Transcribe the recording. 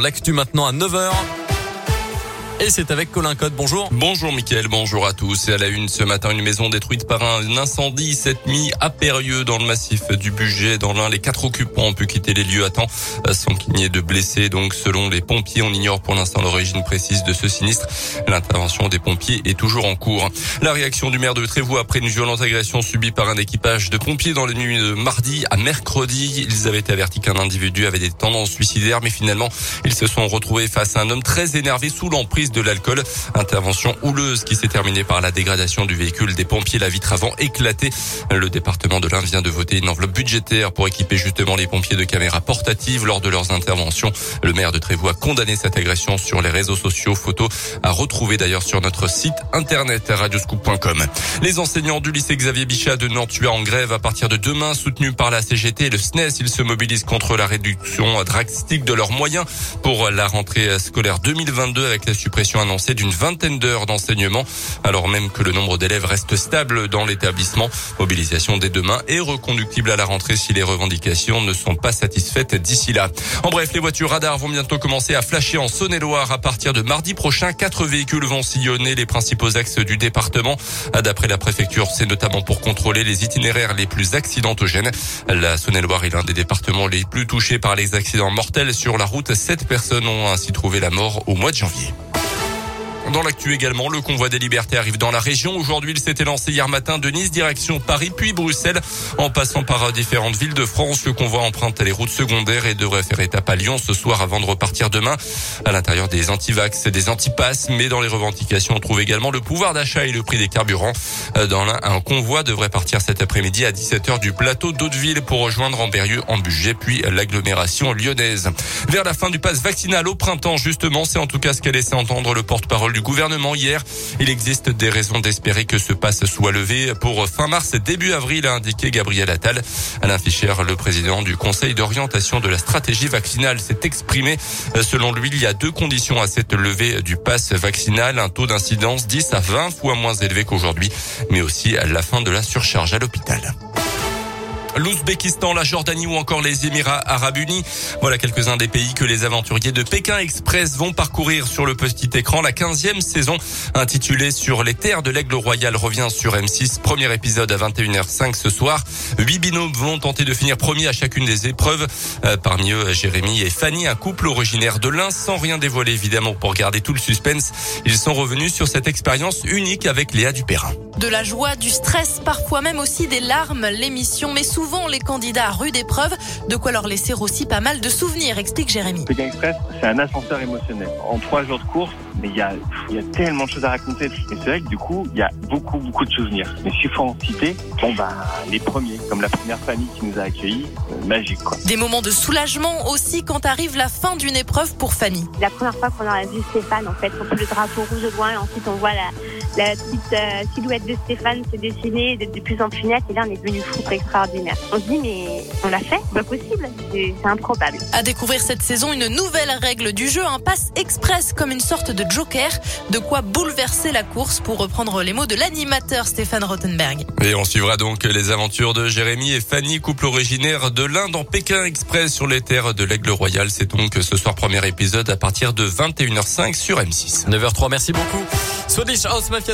L'actu maintenant à 9h. Et c'est avec Colin Code. Bonjour. Bonjour Mickaël, bonjour à tous. Et à la une ce matin, une maison détruite par un incendie cette nuit à Périeux dans le massif du budget. Dans l'un, les quatre occupants ont pu quitter les lieux à temps sans qu'il n'y ait de blessés. Donc selon les pompiers, on ignore pour l'instant l'origine précise de ce sinistre. L'intervention des pompiers est toujours en cours. La réaction du maire de Trévoux après une violente agression subie par un équipage de pompiers dans les nuits de mardi à mercredi. Ils avaient averti qu'un individu avait des tendances suicidaires, mais finalement, ils se sont retrouvés face à un homme très énervé sous l'emprise de l'alcool. Intervention houleuse qui s'est terminée par la dégradation du véhicule des pompiers, la vitre avant éclatée. Le département de l'Ain vient de voter une enveloppe budgétaire pour équiper justement les pompiers de caméras portatives lors de leurs interventions. Le maire de Trévoux a condamné cette agression sur les réseaux sociaux. Photo à retrouver d'ailleurs sur notre site internet radioscoop.com. Les enseignants du lycée Xavier Bichat de Nantua en grève à partir de demain, soutenus par la CGT et le SNES. Ils se mobilisent contre la réduction drastique de leurs moyens pour la rentrée scolaire 2022 avec la suppression suppression annoncée d'une vingtaine d'heures d'enseignement, alors même que le nombre d'élèves reste stable dans l'établissement. Mobilisation dès demain et reconductible à la rentrée si les revendications ne sont pas satisfaites d'ici là. En bref, les voitures radars vont bientôt commencer à flasher en Saône-et-Loire à partir de mardi prochain. Quatre véhicules vont sillonner les principaux axes du département. D'après la préfecture, c'est notamment pour contrôler les itinéraires les plus accidentogènes. La Saône-et-Loire est l'un des départements les plus touchés par les accidents mortels sur la route. Sept personnes ont ainsi trouvé la mort au mois de janvier. Dans l'actu également, le convoi des libertés arrive dans la région. Aujourd'hui, il s'était lancé hier matin de Nice, direction Paris, puis Bruxelles. En passant par différentes villes de France, le convoi emprunte les routes secondaires et devrait faire étape à Lyon ce soir avant de repartir demain. À l'intérieur des antivax et des antipasses, mais dans les revendications, on trouve également le pouvoir d'achat et le prix des carburants. Dans l'un, un convoi devrait partir cet après-midi à 17h du plateau d'Hauteville pour rejoindre Amberieux en budget, puis l'agglomération lyonnaise. Vers la fin du pass vaccinal au printemps, justement, c'est en tout cas ce qu'a laissé entendre le porte-parole du gouvernement hier. Il existe des raisons d'espérer que ce passe soit levé pour fin mars, début avril, a indiqué Gabriel Attal. Alain Fischer, le président du Conseil d'orientation de la stratégie vaccinale, s'est exprimé. Selon lui, il y a deux conditions à cette levée du passe vaccinal. Un taux d'incidence 10 à 20 fois moins élevé qu'aujourd'hui, mais aussi la fin de la surcharge à l'hôpital l'Ouzbékistan, la Jordanie ou encore les Émirats arabes unis. Voilà quelques-uns des pays que les aventuriers de Pékin Express vont parcourir sur le petit écran. La 15e saison intitulée Sur les terres de l'aigle royal revient sur M6. Premier épisode à 21h05 ce soir. Huit binômes vont tenter de finir premier à chacune des épreuves. Euh, parmi eux, Jérémy et Fanny, un couple originaire de l'Ain, sans rien dévoiler évidemment pour garder tout le suspense. Ils sont revenus sur cette expérience unique avec Léa Dupérin. De la joie, du stress, parfois même aussi des larmes, l'émission met souvent les candidats à rude épreuve, de quoi leur laisser aussi pas mal de souvenirs, explique Jérémy. Express, c'est un ascenseur émotionnel. En trois jours de course, mais il y a, y a tellement de choses à raconter. Et c'est vrai que du coup, il y a beaucoup, beaucoup de souvenirs. Mais s'il faut en citer, bon bah, les premiers, comme la première famille qui nous a accueillis, euh, magique quoi. Des moments de soulagement aussi quand arrive la fin d'une épreuve pour Fanny. La première fois qu'on a vu Stéphane, en fait, on le drapeau rouge au loin, et ensuite on voit la, la petite euh, silhouette de Stéphane se dessiner de, de plus en plus nette, et là on est devenu fou, extraordinaire. On se dit, mais on l'a fait, c'est pas possible, c'est improbable. À découvrir cette saison une nouvelle règle du jeu, un pass express comme une sorte de joker, de quoi bouleverser la course pour reprendre les mots de l'animateur Stéphane Rothenberg. Et on suivra donc les aventures de Jérémy et Fanny, couple originaire de l'Inde en Pékin Express sur les terres de l'Aigle Royal. C'est donc ce soir premier épisode à partir de 21h05 sur M6. 9h03, merci beaucoup. Swedish House Mafia.